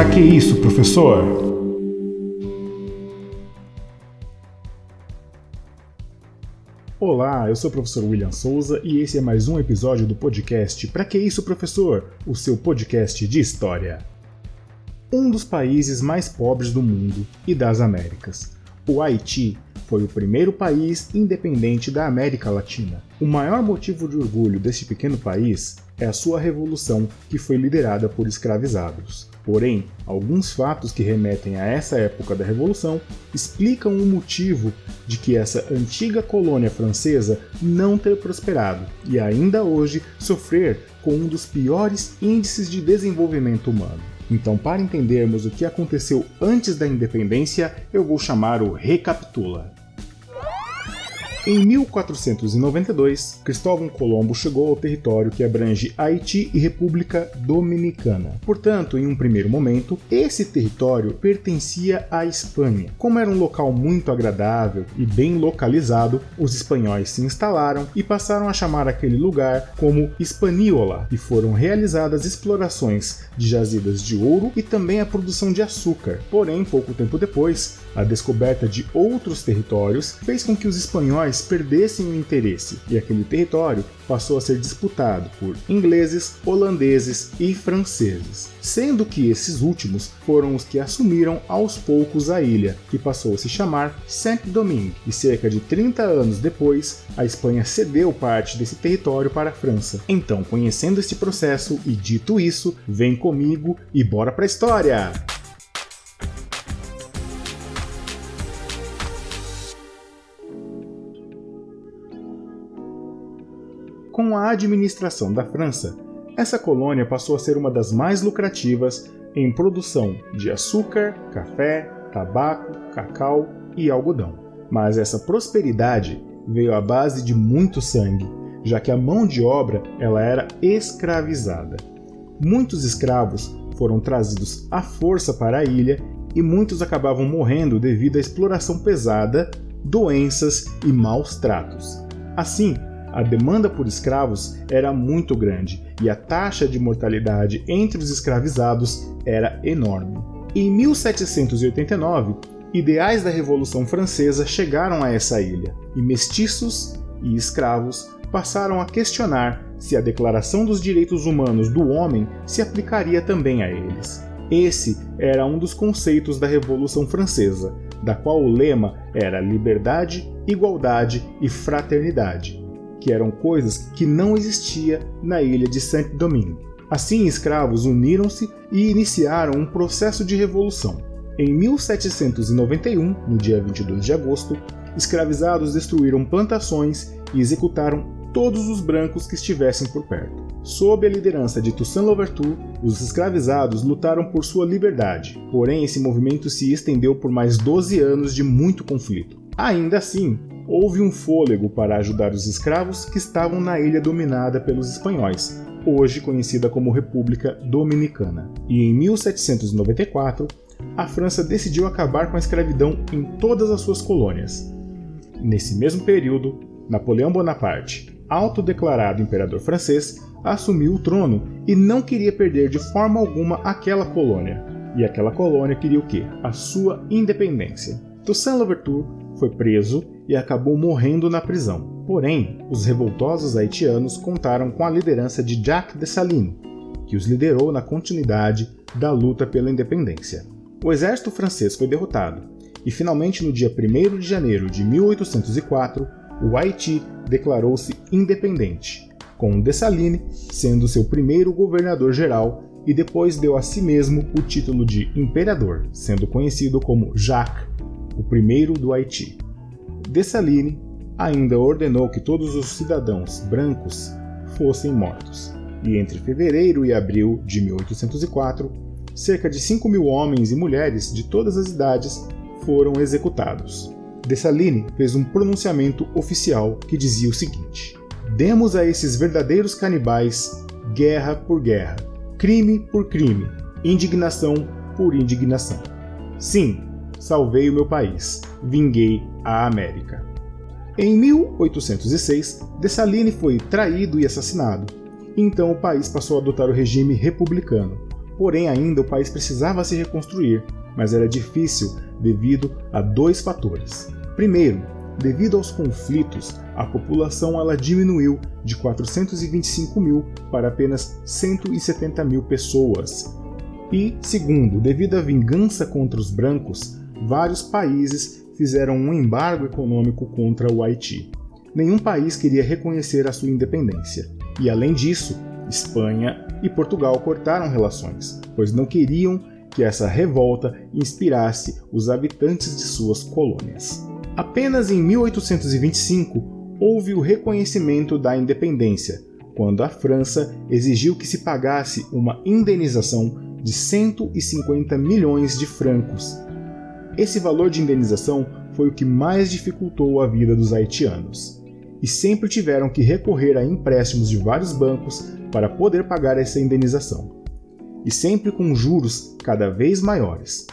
Pra que isso, professor? Olá, eu sou o professor William Souza e esse é mais um episódio do podcast Pra que isso, professor? O seu podcast de história. Um dos países mais pobres do mundo e das Américas. O Haiti foi o primeiro país independente da América Latina. O maior motivo de orgulho deste pequeno país é a sua revolução, que foi liderada por escravizados. Porém, alguns fatos que remetem a essa época da Revolução explicam o motivo de que essa antiga colônia francesa não ter prosperado e ainda hoje sofrer com um dos piores índices de desenvolvimento humano. Então, para entendermos o que aconteceu antes da independência, eu vou chamar o Recapitula. Em 1492, Cristóvão Colombo chegou ao território que abrange Haiti e República Dominicana. Portanto, em um primeiro momento, esse território pertencia à Espanha. Como era um local muito agradável e bem localizado, os espanhóis se instalaram e passaram a chamar aquele lugar como Hispaniola, e foram realizadas explorações de jazidas de ouro e também a produção de açúcar. Porém, pouco tempo depois, a descoberta de outros territórios fez com que os espanhóis perdessem o interesse e aquele território passou a ser disputado por ingleses, holandeses e franceses, sendo que esses últimos foram os que assumiram aos poucos a ilha, que passou a se chamar Saint-Domingue, e cerca de 30 anos depois, a Espanha cedeu parte desse território para a França. Então, conhecendo este processo e dito isso, vem comigo e bora pra história! Com a administração da França, essa colônia passou a ser uma das mais lucrativas em produção de açúcar, café, tabaco, cacau e algodão. Mas essa prosperidade veio à base de muito sangue, já que a mão de obra ela era escravizada. Muitos escravos foram trazidos à força para a ilha e muitos acabavam morrendo devido à exploração pesada, doenças e maus tratos. Assim, a demanda por escravos era muito grande e a taxa de mortalidade entre os escravizados era enorme. Em 1789, ideais da Revolução Francesa chegaram a essa ilha e mestiços e escravos passaram a questionar se a Declaração dos Direitos Humanos do Homem se aplicaria também a eles. Esse era um dos conceitos da Revolução Francesa, da qual o lema era liberdade, igualdade e fraternidade que eram coisas que não existia na ilha de Saint-Domingue. Assim, escravos uniram-se e iniciaram um processo de revolução. Em 1791, no dia 22 de agosto, escravizados destruíram plantações e executaram todos os brancos que estivessem por perto. Sob a liderança de Toussaint Louverture, os escravizados lutaram por sua liberdade, porém esse movimento se estendeu por mais 12 anos de muito conflito. Ainda assim, houve um fôlego para ajudar os escravos que estavam na ilha dominada pelos espanhóis, hoje conhecida como República Dominicana. E em 1794, a França decidiu acabar com a escravidão em todas as suas colônias. Nesse mesmo período, Napoleão Bonaparte, autodeclarado imperador francês, assumiu o trono e não queria perder de forma alguma aquela colônia. E aquela colônia queria o quê? A sua independência. Toussaint Louverture foi preso e acabou morrendo na prisão. Porém, os revoltosos haitianos contaram com a liderança de Jacques Dessalines, que os liderou na continuidade da luta pela independência. O exército francês foi derrotado e finalmente no dia 1 de janeiro de 1804, o Haiti declarou-se independente, com Dessalines sendo seu primeiro governador-geral e depois deu a si mesmo o título de imperador, sendo conhecido como Jacques, o primeiro do Haiti. Dessalines ainda ordenou que todos os cidadãos brancos fossem mortos, e entre fevereiro e abril de 1804, cerca de 5 mil homens e mulheres de todas as idades foram executados. Dessalines fez um pronunciamento oficial que dizia o seguinte: Demos a esses verdadeiros canibais guerra por guerra, crime por crime, indignação por indignação. Sim, salvei o meu país, vinguei a América. Em 1806, Dessalines foi traído e assassinado. Então o país passou a adotar o regime republicano, Porém, ainda o país precisava se reconstruir, mas era difícil devido a dois fatores. Primeiro, devido aos conflitos, a população ela diminuiu de 425 mil para apenas 170 mil pessoas. E, segundo, devido à vingança contra os brancos, vários países fizeram um embargo econômico contra o Haiti. Nenhum país queria reconhecer a sua independência. E, além disso, Espanha e Portugal cortaram relações, pois não queriam que essa revolta inspirasse os habitantes de suas colônias. Apenas em 1825 houve o reconhecimento da independência, quando a França exigiu que se pagasse uma indenização de 150 milhões de francos. Esse valor de indenização foi o que mais dificultou a vida dos haitianos, e sempre tiveram que recorrer a empréstimos de vários bancos para poder pagar essa indenização, e sempre com juros cada vez maiores.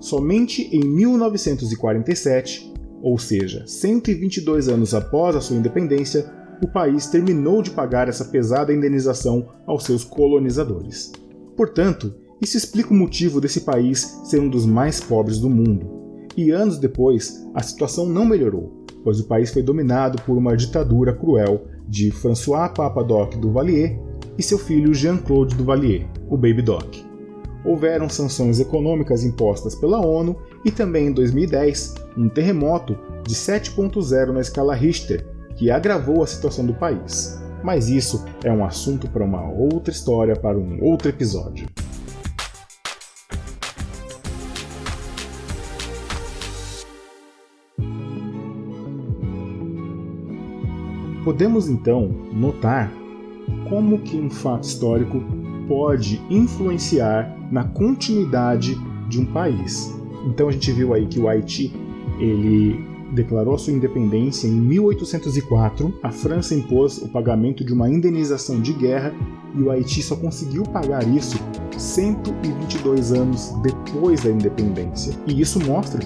Somente em 1947, ou seja, 122 anos após a sua independência, o país terminou de pagar essa pesada indenização aos seus colonizadores. Portanto, isso explica o motivo desse país ser um dos mais pobres do mundo. E anos depois, a situação não melhorou, pois o país foi dominado por uma ditadura cruel de François Papadoc Duvalier e seu filho Jean-Claude Duvalier, o Baby Doc. Houveram sanções econômicas impostas pela ONU e também em 2010 um terremoto de 7.0 na escala Richter, que agravou a situação do país. Mas isso é um assunto para uma outra história, para um outro episódio. Podemos então notar como que um fato histórico pode influenciar na continuidade de um país. Então a gente viu aí que o Haiti ele declarou sua independência em 1804. A França impôs o pagamento de uma indenização de guerra e o Haiti só conseguiu pagar isso 122 anos depois da independência. E isso mostra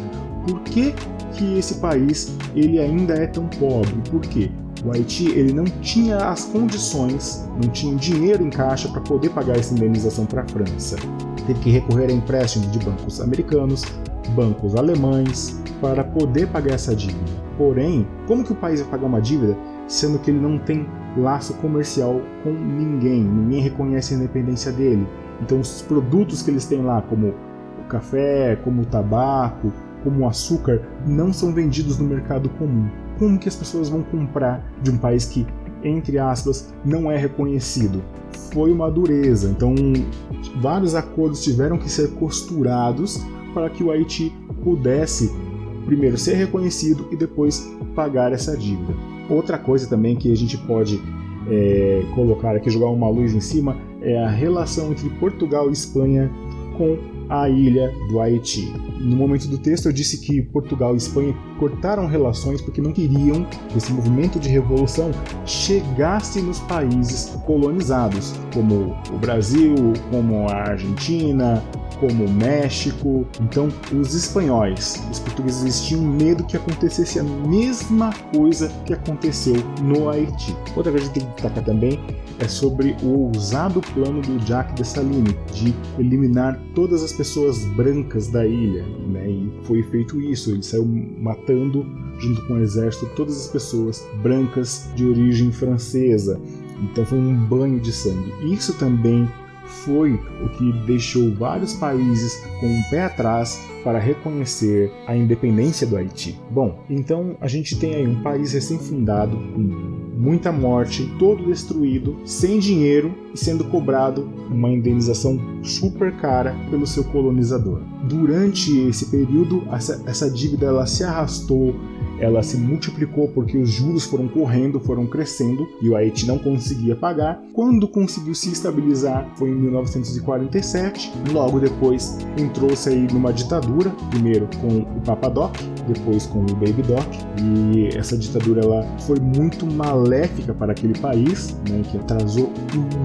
por que, que esse país ele ainda é tão pobre. Por quê? O Haiti ele não tinha as condições, não tinha dinheiro em caixa para poder pagar essa indenização para a França. Teve que recorrer a empréstimos de bancos americanos, bancos alemães, para poder pagar essa dívida. Porém, como que o país vai pagar uma dívida sendo que ele não tem laço comercial com ninguém? Ninguém reconhece a independência dele. Então, os produtos que eles têm lá, como o café, como o tabaco, como o açúcar, não são vendidos no mercado comum como que as pessoas vão comprar de um país que, entre aspas, não é reconhecido? Foi uma dureza. Então, vários acordos tiveram que ser costurados para que o Haiti pudesse primeiro ser reconhecido e depois pagar essa dívida. Outra coisa também que a gente pode é, colocar aqui, jogar uma luz em cima, é a relação entre Portugal e Espanha com a ilha do Haiti. No momento do texto eu disse que Portugal e Espanha cortaram relações porque não queriam que esse movimento de revolução chegasse nos países colonizados, como o Brasil, como a Argentina, como o México. Então, os espanhóis, os portugueses, tinham medo que acontecesse a mesma coisa que aconteceu no Haiti. Outra coisa que tem que destacar também é sobre o ousado plano do Jacques Dessalines de eliminar todas as pessoas brancas da ilha. Né? E foi feito isso, ele saiu matando, junto com o exército, todas as pessoas brancas de origem francesa. Então foi um banho de sangue. Isso também foi o que deixou vários países com um pé atrás para reconhecer a independência do Haiti. Bom, então a gente tem aí um país recém-fundado, com muita morte, todo destruído, sem dinheiro e sendo cobrado uma indenização super cara pelo seu colonizador. Durante esse período, essa, essa dívida ela se arrastou ela se multiplicou porque os juros foram correndo, foram crescendo e o Haiti não conseguia pagar. Quando conseguiu se estabilizar foi em 1947. Logo depois entrou-se aí numa ditadura, primeiro com o Papa Doc, depois com o Baby Doc, e essa ditadura ela foi muito maléfica para aquele país, né, que atrasou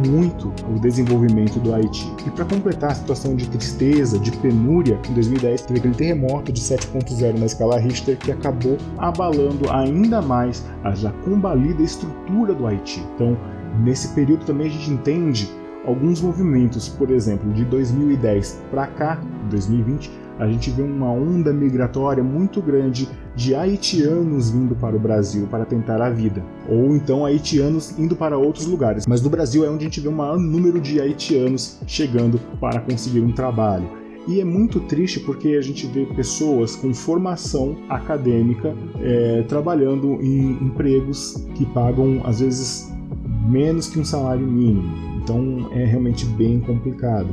muito o desenvolvimento do Haiti. E para completar a situação de tristeza, de penúria, em 2010 teve aquele terremoto de 7.0 na escala Richter que acabou abalando ainda mais a já combalida estrutura do Haiti. Então, nesse período também a gente entende alguns movimentos, por exemplo, de 2010 para cá, 2020, a gente vê uma onda migratória muito grande de haitianos vindo para o Brasil para tentar a vida, ou então haitianos indo para outros lugares. Mas no Brasil é onde a gente vê um maior número de haitianos chegando para conseguir um trabalho. E é muito triste porque a gente vê pessoas com formação acadêmica é, trabalhando em empregos que pagam, às vezes, menos que um salário mínimo. Então é realmente bem complicado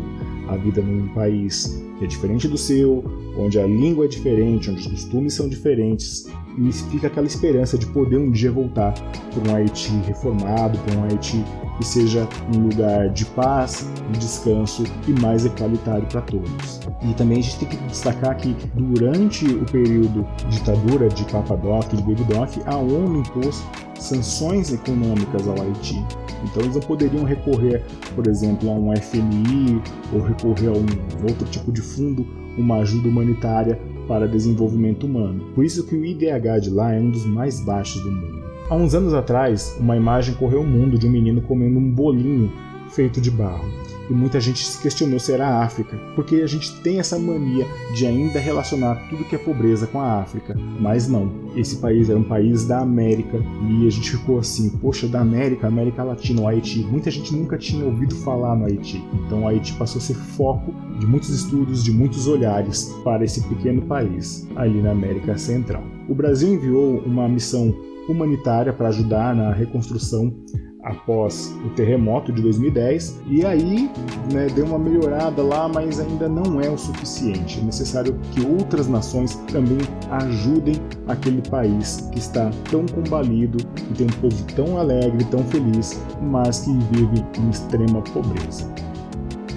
a vida num país que é diferente do seu, onde a língua é diferente, onde os costumes são diferentes, e fica aquela esperança de poder um dia voltar para um Haiti reformado, para um Haiti que seja um lugar de paz, de descanso e mais equalitário para todos. E também a gente tem que destacar que durante o período de ditadura de Papa Doc, de Doc, a ONU impôs sanções econômicas ao Haiti. Então eles não poderiam recorrer, por exemplo, a um FMI ou recorrer a um outro tipo de fundo, uma ajuda humanitária para desenvolvimento humano. Por isso que o IDH de lá é um dos mais baixos do mundo. Há uns anos atrás, uma imagem correu o mundo de um menino comendo um bolinho feito de barro e muita gente se questionou se era a África, porque a gente tem essa mania de ainda relacionar tudo que é pobreza com a África. Mas não, esse país era um país da América e a gente ficou assim, poxa, da América, América Latina, o Haiti. Muita gente nunca tinha ouvido falar no Haiti. Então o Haiti passou a ser foco de muitos estudos, de muitos olhares para esse pequeno país ali na América Central. O Brasil enviou uma missão humanitária para ajudar na reconstrução após o terremoto de 2010 e aí né, deu uma melhorada lá, mas ainda não é o suficiente. É necessário que outras nações também ajudem aquele país que está tão combalido, que tem um povo tão alegre, tão feliz, mas que vive em extrema pobreza.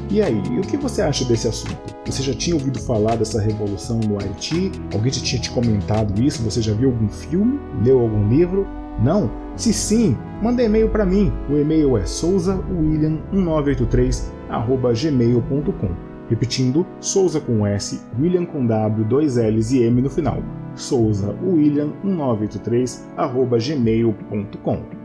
E aí, o que você acha desse assunto? Você já tinha ouvido falar dessa revolução no Haiti? Alguém já tinha te comentado isso? Você já viu algum filme? Leu algum livro? Não? Se sim, manda e-mail para mim. O e-mail é souzawilliam1983@gmail.com. Repetindo, Souza com S, William com W, dois L's e M no final. souzawilliam1983@gmail.com.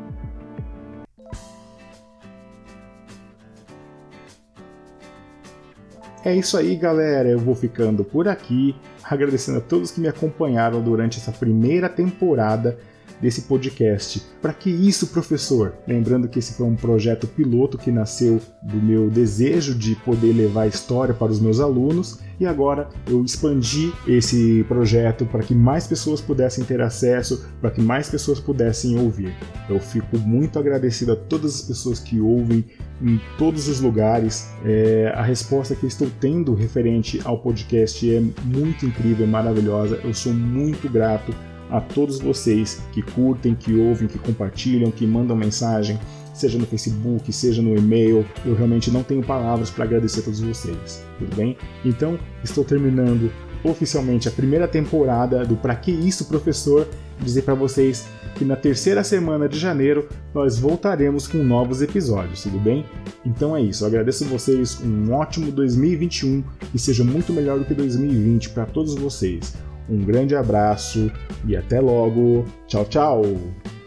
É isso aí, galera. Eu vou ficando por aqui, agradecendo a todos que me acompanharam durante essa primeira temporada desse podcast. Para que isso, professor? Lembrando que esse foi um projeto piloto que nasceu do meu desejo de poder levar a história para os meus alunos e agora eu expandi esse projeto para que mais pessoas pudessem ter acesso, para que mais pessoas pudessem ouvir. Eu fico muito agradecido a todas as pessoas que ouvem em todos os lugares. É, a resposta que eu estou tendo referente ao podcast é muito incrível, maravilhosa. Eu sou muito grato a todos vocês que curtem, que ouvem, que compartilham, que mandam mensagem, seja no Facebook, seja no e-mail. Eu realmente não tenho palavras para agradecer a todos vocês, tudo bem? Então, estou terminando oficialmente a primeira temporada do Pra Que Isso, Professor? Dizer para vocês que na terceira semana de janeiro nós voltaremos com novos episódios, tudo bem? Então é isso, eu agradeço a vocês, um ótimo 2021 e seja muito melhor do que 2020 para todos vocês. Um grande abraço e até logo. Tchau, tchau.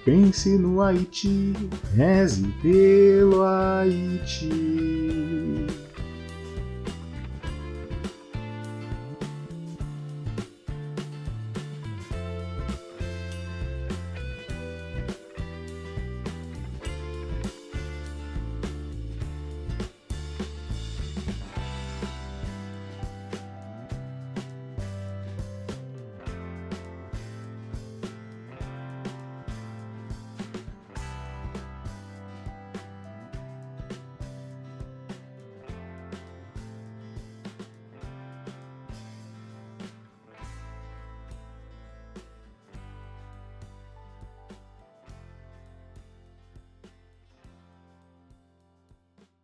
Pense no Haiti, reze pelo Haiti.